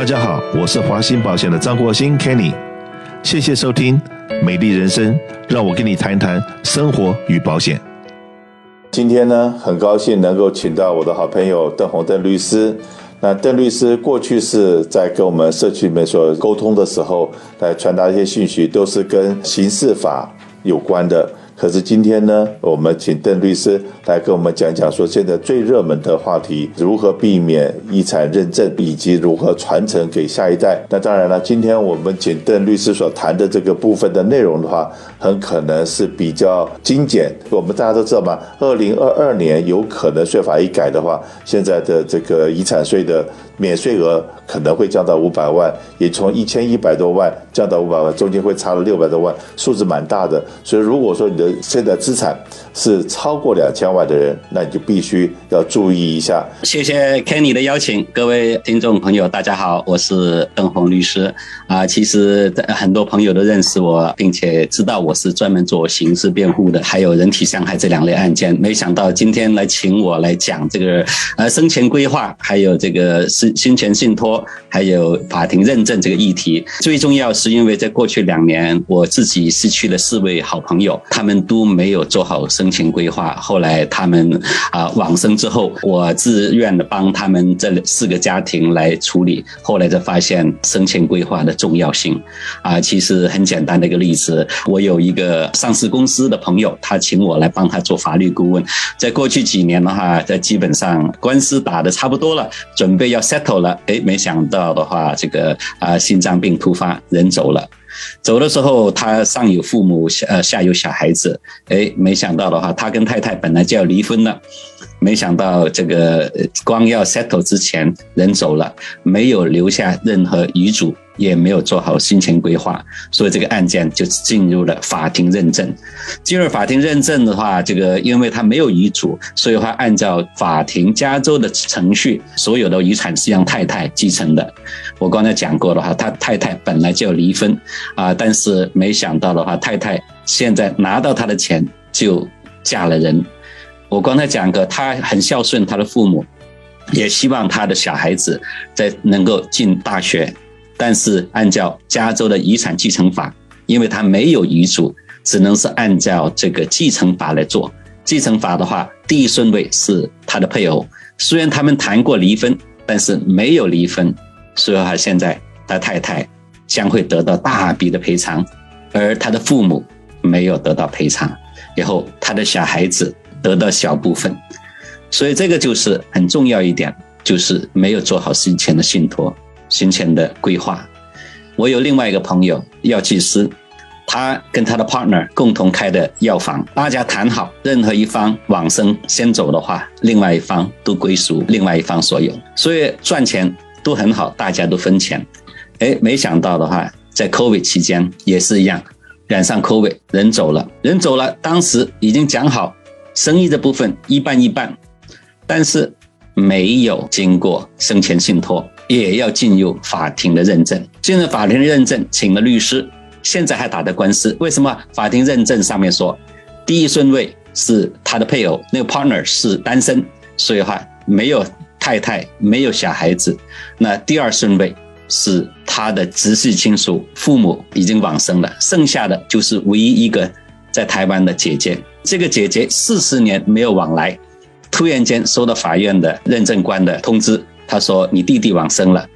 大家好，我是华兴保险的张国兴 Kenny，谢谢收听《美丽人生》，让我跟你谈谈生活与保险。今天呢，很高兴能够请到我的好朋友邓宏邓律师。那邓律师过去是在跟我们社区里面所沟通的时候，来传达一些讯息，都是跟刑事法有关的。可是今天呢，我们请邓律师来跟我们讲讲，说现在最热门的话题，如何避免遗产认证，以及如何传承给下一代。那当然了，今天我们请邓律师所谈的这个部分的内容的话，很可能是比较精简。我们大家都知道嘛，二零二二年有可能税法一改的话，现在的这个遗产税的免税额可能会降到五百万，也从一千一百多万降到五百万，中间会差了六百多万，数字蛮大的。所以如果说你的现在资产是超过两千万的人，那你就必须要注意一下。谢谢 Kenny 的邀请，各位听众朋友，大家好，我是邓红律师啊。其实很多朋友都认识我，并且知道我是专门做刑事辩护的，还有人体伤害这两类案件。没想到今天来请我来讲这个呃生前规划，还有这个是生前信托，还有法庭认证这个议题。最重要是因为在过去两年，我自己失去了四位好朋友，他们都没有做好生前规划，后来他们啊、往生之后，我自愿的帮他们这四个家庭来处理。后来才发现生前规划的重要性啊、其实很简单的一个例子，我有一个上市公司的朋友，他请我来帮他做法律顾问。在过去几年的话，在基本上官司打得差不多了，准备要 settle 了，哎，没想到的话，这个啊、心脏病突发，人走了。走的时候，他上有父母，下呃下有小孩子，哎，没想到的话，他跟太太本来就要离婚了，没想到这个光要 settle 之前，人走了，没有留下任何遗嘱。也没有做好生前规划，所以这个案件就进入了法庭认证。进入法庭认证的话，这个因为他没有遗嘱，所以话按照法庭加州的程序，所有的遗产是让太太继承的。我刚才讲过的话，他太太本来就要离婚啊，但是没想到的话，太太现在拿到他的钱就嫁了人。我刚才讲过，他很孝顺他的父母，也希望他的小孩子在能够进大学。但是按照加州的遗产继承法，因为他没有遗嘱，只能是按照这个继承法来做。继承法的话，第一顺位是他的配偶，虽然他们谈过离婚，但是没有离婚，所以他现在他太太将会得到大笔的赔偿，而他的父母没有得到赔偿，以后他的小孩子得到小部分，所以这个就是很重要一点，就是没有做好生前的信托。生前的规划，我有另外一个朋友药剂师，他跟他的 partner 共同开的药房，大家谈好，任何一方往生先走的话，另外一方都归属另外一方所有，所以赚钱都很好，大家都分钱。哎，没想到的话，在 COVID 期间也是一样，染上 COVID 人走了，人走了，当时已经讲好生意的部分一半一半，但是没有经过生前信托。也要进入法庭的认证，进入法庭的认证，请了律师，现在还打的官司。为什么？法庭认证上面说，第一顺位是他的配偶，那个 partner 是单身，所以话没有太太，没有小孩子。那第二顺位是他的直系亲属，父母已经往生了，剩下的就是唯一一个在台湾的姐姐。这个姐姐四十年没有往来，突然间收到法院的认证官的通知。他说：“你弟弟往生了，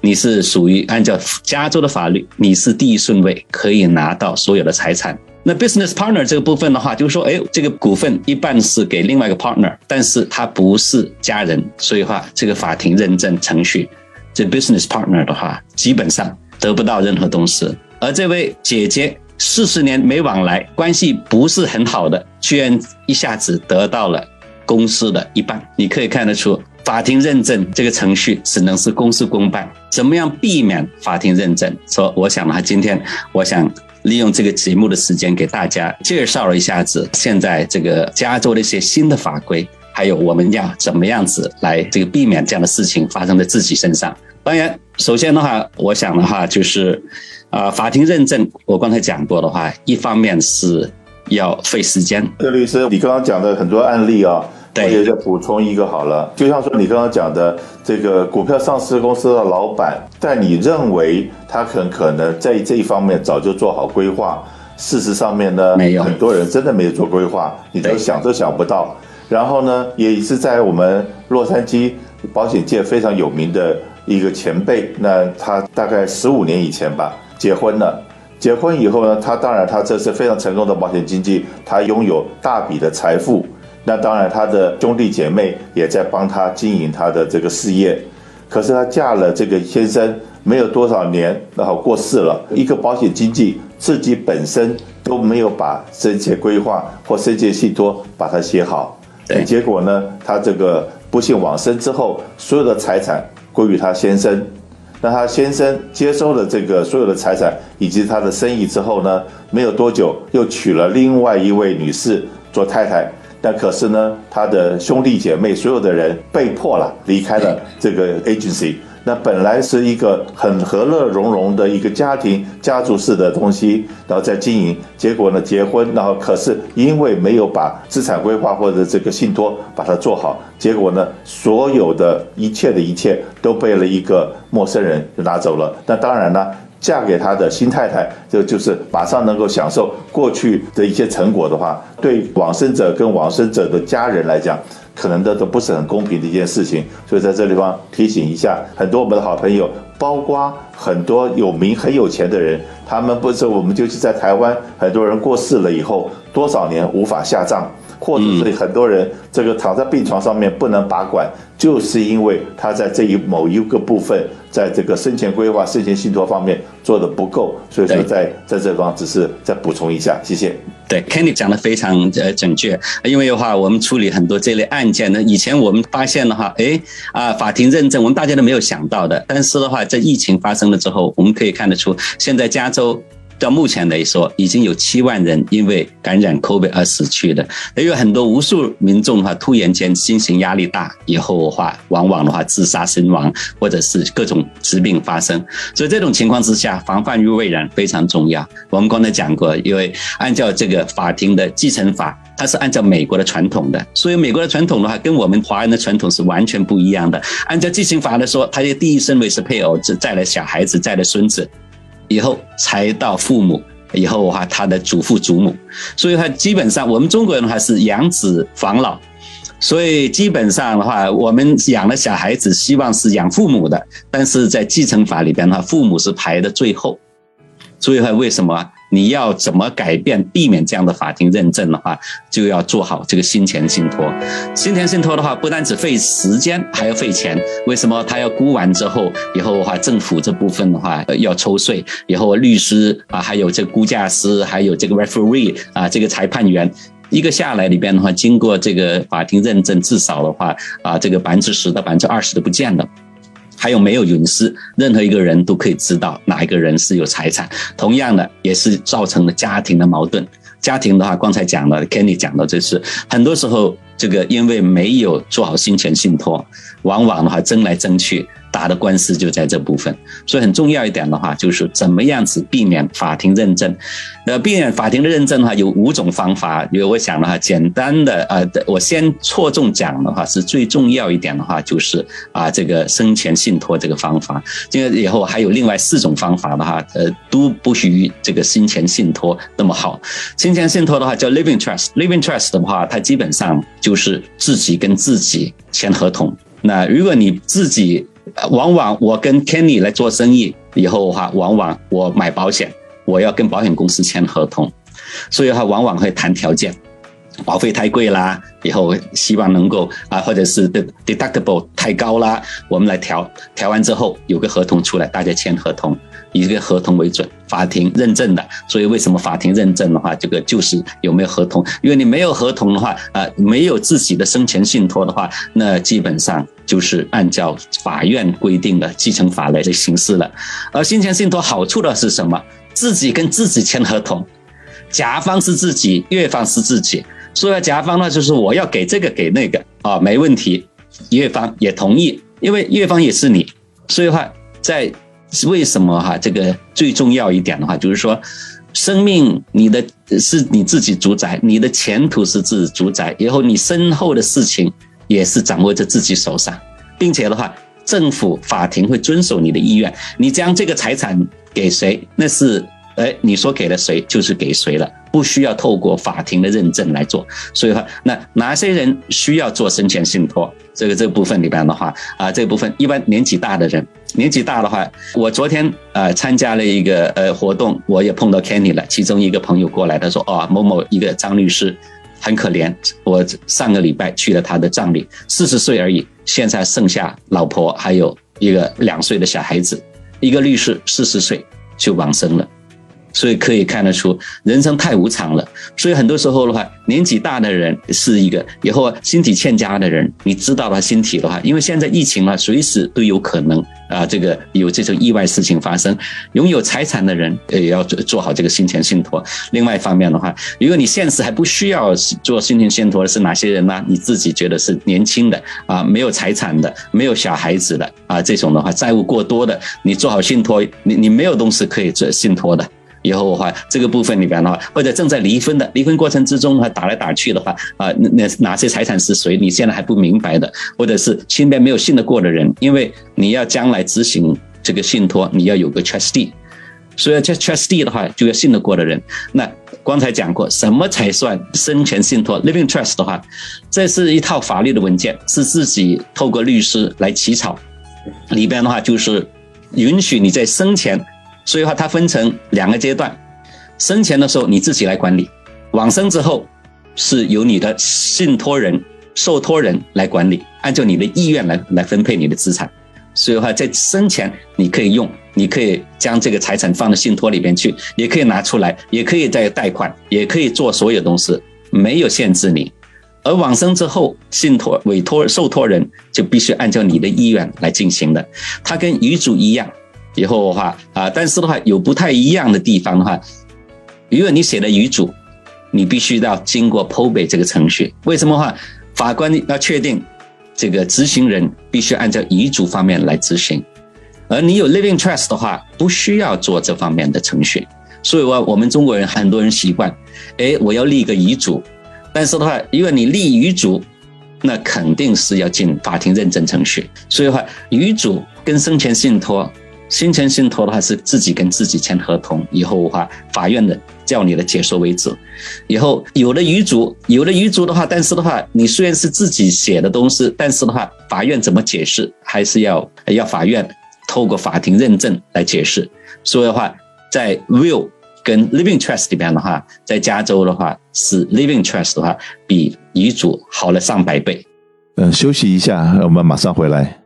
你是属于按照加州的法律，你是第一顺位，可以拿到所有的财产。那 business partner 这个部分的话，就是说，哎，这个股份一半是给另外一个 partner，但是他不是家人，所以话这个法庭认证程序，这 business partner 的话，基本上得不到任何东西。而这位姐姐四十年没往来，关系不是很好的，居然一下子得到了公司的一半，你可以看得出。”法庭认证这个程序只能是公事公办，怎么样避免法庭认证？说，我想呢，今天我想利用这个节目的时间给大家介绍了一下子现在这个加州的一些新的法规，还有我们要怎么样子来这个避免这样的事情发生在自己身上。当然，首先的话，我想的话就是，啊，法庭认证我刚才讲过的话，一方面是要费时间。邓律师，你刚刚讲的很多案例啊。我也再补充一个好了，就像说你刚刚讲的这个股票上市公司的老板，但你认为他很可能在这一方面早就做好规划，事实上面呢，没有很多人真的没有做规划，你都想都想不到。然后呢，也是在我们洛杉矶保险界非常有名的一个前辈，那他大概十五年以前吧结婚了。结婚以后呢，他当然他这是非常成功的保险经纪，他拥有大笔的财富。那当然他的兄弟姐妹也在帮他经营他的这个事业。可是他嫁了这个先生没有多少年，然后过世了。一个保险经纪自己本身都没有把生前规划或生前信托把它写好，对，结果呢，他这个不幸往生之后，所有的财产归于他先生。那他先生接收了这个所有的财产以及他的生意之后呢，没有多久又娶了另外一位女士做太太。但可是呢，他的兄弟姐妹所有的人被迫了离开了这个 agency。那本来是一个很和乐融融的一个家庭家族式的东西，然后在经营，结果呢，结婚，然后可是因为没有把资产规划或者这个信托把它做好，结果呢，所有的一切的一切都被了一个陌生人拿走了。那当然呢，嫁给他的新太太就就是马上能够享受过去的一些成果的话，对往生者跟往生者的家人来讲。可能的都不是很公平的一件事情，所以在这地方提醒一下很多我们的好朋友，包括很多有名很有钱的人，他们不是我们就是在台湾，很多人过世了以后多少年无法下葬，或者是很多人这个躺在病床上面不能拔管，就是因为他在这一某一个部分，在这个生前规划、生前信托方面做得不够，所以说在在这方只是再补充一下，谢谢。对，Kenny 讲的非常呃准确，因为的话，我们处理很多这类案件呢，以前我们发现的话，诶啊，法庭认证，我们大家都没有想到的，但是的话，在疫情发生了之后，我们可以看得出，现在加州。到目前来说，已经有七万人因为感染 COVID 而死去了。也有很多无数民众的话，突然间心情压力大，以后的话，往往的话自杀身亡，或者是各种疾病发生。所以这种情况之下，防范于未然非常重要。我们刚才讲过，因为按照这个法庭的继承法，它是按照美国的传统的，所以美国的传统的话，跟我们华人的传统是完全不一样的。按照继承法来说，他的第一顺位是配偶，再来小孩子，再来孙子。以后才到父母，以后的话，他的祖父祖母，所以他基本上我们中国人的话是养子防老，所以基本上的话，我们养了小孩子，希望是养父母的，但是在继承法里边的话，父母是排的最后，所以为什么？你要怎么改变，避免这样的法庭认证的话，就要做好这个生前信托。生前信托的话，不单只费时间，还要费钱。为什么？他要估完之后，以后的话，政府这部分的话要抽税，以后律师啊，还有这估价师，还有这个 referee 啊，这个裁判员，一个下来里边的话，经过这个法庭认证，至少的话啊，这个百分之十到百分之二十都不见了。还有没有隐私？任何一个人都可以知道哪一个人是有财产。同样的，也是造成了家庭的矛盾。家庭的话，刚才讲了，Kenny 讲的就是很多时候这个因为没有做好生前信托，往往的话争来争去。打的官司就在这部分，所以很重要一点的话，就是怎么样子避免法庭认证。呃，避免法庭的认证的话，有五种方法。因为我想的话，简单的呃，我先错重讲的话，是最重要一点的话，就是啊，这个生前信托这个方法。这个以后还有另外四种方法的话，呃，都不属这个生前信托那么好。生前信托的话叫 living trust，living trust 的话，它基本上就是自己跟自己签合同。那如果你自己往往我跟 Kenny 来做生意以后的话，往往我买保险，我要跟保险公司签合同，所以他往往会谈条件，保费太贵啦，以后希望能够啊，或者是 deductible 太高啦，我们来调，调完之后有个合同出来，大家签合同。以这个合同为准，法庭认证的。所以为什么法庭认证的话，这个就是有没有合同？因为你没有合同的话，啊，没有自己的生前信托的话，那基本上就是按照法院规定的继承法来的形式了。而生前信托好处的是什么？自己跟自己签合同，甲方是自己，乙方是自己。所以甲方呢，就是我要给这个给那个啊，没问题，乙方也同意，因为乙方也是你，所以话在。为什么哈？这个最重要一点的话，就是说，生命你的是你自己主宰，你的前途是自己主宰，以后你身后的事情也是掌握在自己手上，并且的话，政府法庭会遵守你的意愿，你将这个财产给谁，那是。哎，你说给了谁就是给谁了，不需要透过法庭的认证来做。所以话，那哪些人需要做生前信托？这个这部分里边的话，啊，这部分一般年纪大的人，年纪大的话，我昨天啊参加了一个呃活动，我也碰到 Kenny 了。其中一个朋友过来，他说：“哦，某某一个张律师很可怜，我上个礼拜去了他的葬礼，四十岁而已，现在剩下老婆还有一个两岁的小孩子，一个律师四十岁就往生了。”所以可以看得出，人生太无常了。所以很多时候的话，年纪大的人是一个，以后啊身体欠佳的人，你知道他身体的话，因为现在疫情嘛，随时都有可能啊，这个有这种意外事情发生。拥有财产的人也要做做好这个生前信托。另外一方面的话，如果你现实还不需要做生前信托的是哪些人呢？你自己觉得是年轻的啊，没有财产的，没有小孩子的啊，这种的话债务过多的，你做好信托，你你没有东西可以做信托的。以后的话，这个部分里边的话，或者正在离婚的，离婚过程之中还打来打去的话，啊，那那哪些财产是谁？你现在还不明白的，或者是身边没有信得过的人，因为你要将来执行这个信托，你要有个 trustee，所以这 trustee 的话就要信得过的人。那刚才讲过，什么才算生前信托 （living trust） 的话，这是一套法律的文件，是自己透过律师来起草，里边的话就是允许你在生前。所以话，它分成两个阶段，生前的时候你自己来管理，往生之后是由你的信托人、受托人来管理，按照你的意愿来来分配你的资产。所以话，在生前你可以用，你可以将这个财产放到信托里边去，也可以拿出来，也可以再贷款，也可以做所有东西，没有限制你。而往生之后，信托、委托、受托人就必须按照你的意愿来进行的，它跟遗嘱一样。以后的话啊，但是的话有不太一样的地方的话，如果你写了遗嘱，你必须要经过 probate 这个程序。为什么话？法官要确定这个执行人必须按照遗嘱方面来执行，而你有 living trust 的话，不需要做这方面的程序。所以话，我们中国人很多人习惯，哎，我要立一个遗嘱，但是的话，如果你立遗嘱，那肯定是要进法庭认证程序。所以话，遗嘱跟生前信托。新签信托的话是自己跟自己签合同，以后的话法院的叫你的解说为止。以后有了遗嘱，有了遗嘱的话，但是的话你虽然是自己写的东西，但是的话法院怎么解释，还是要要法院透过法庭认证来解释。所以的话，在 will 跟 living trust 里边的话，在加州的话是 living trust 的话比遗嘱好了上百倍。嗯，休息一下，我们马上回来。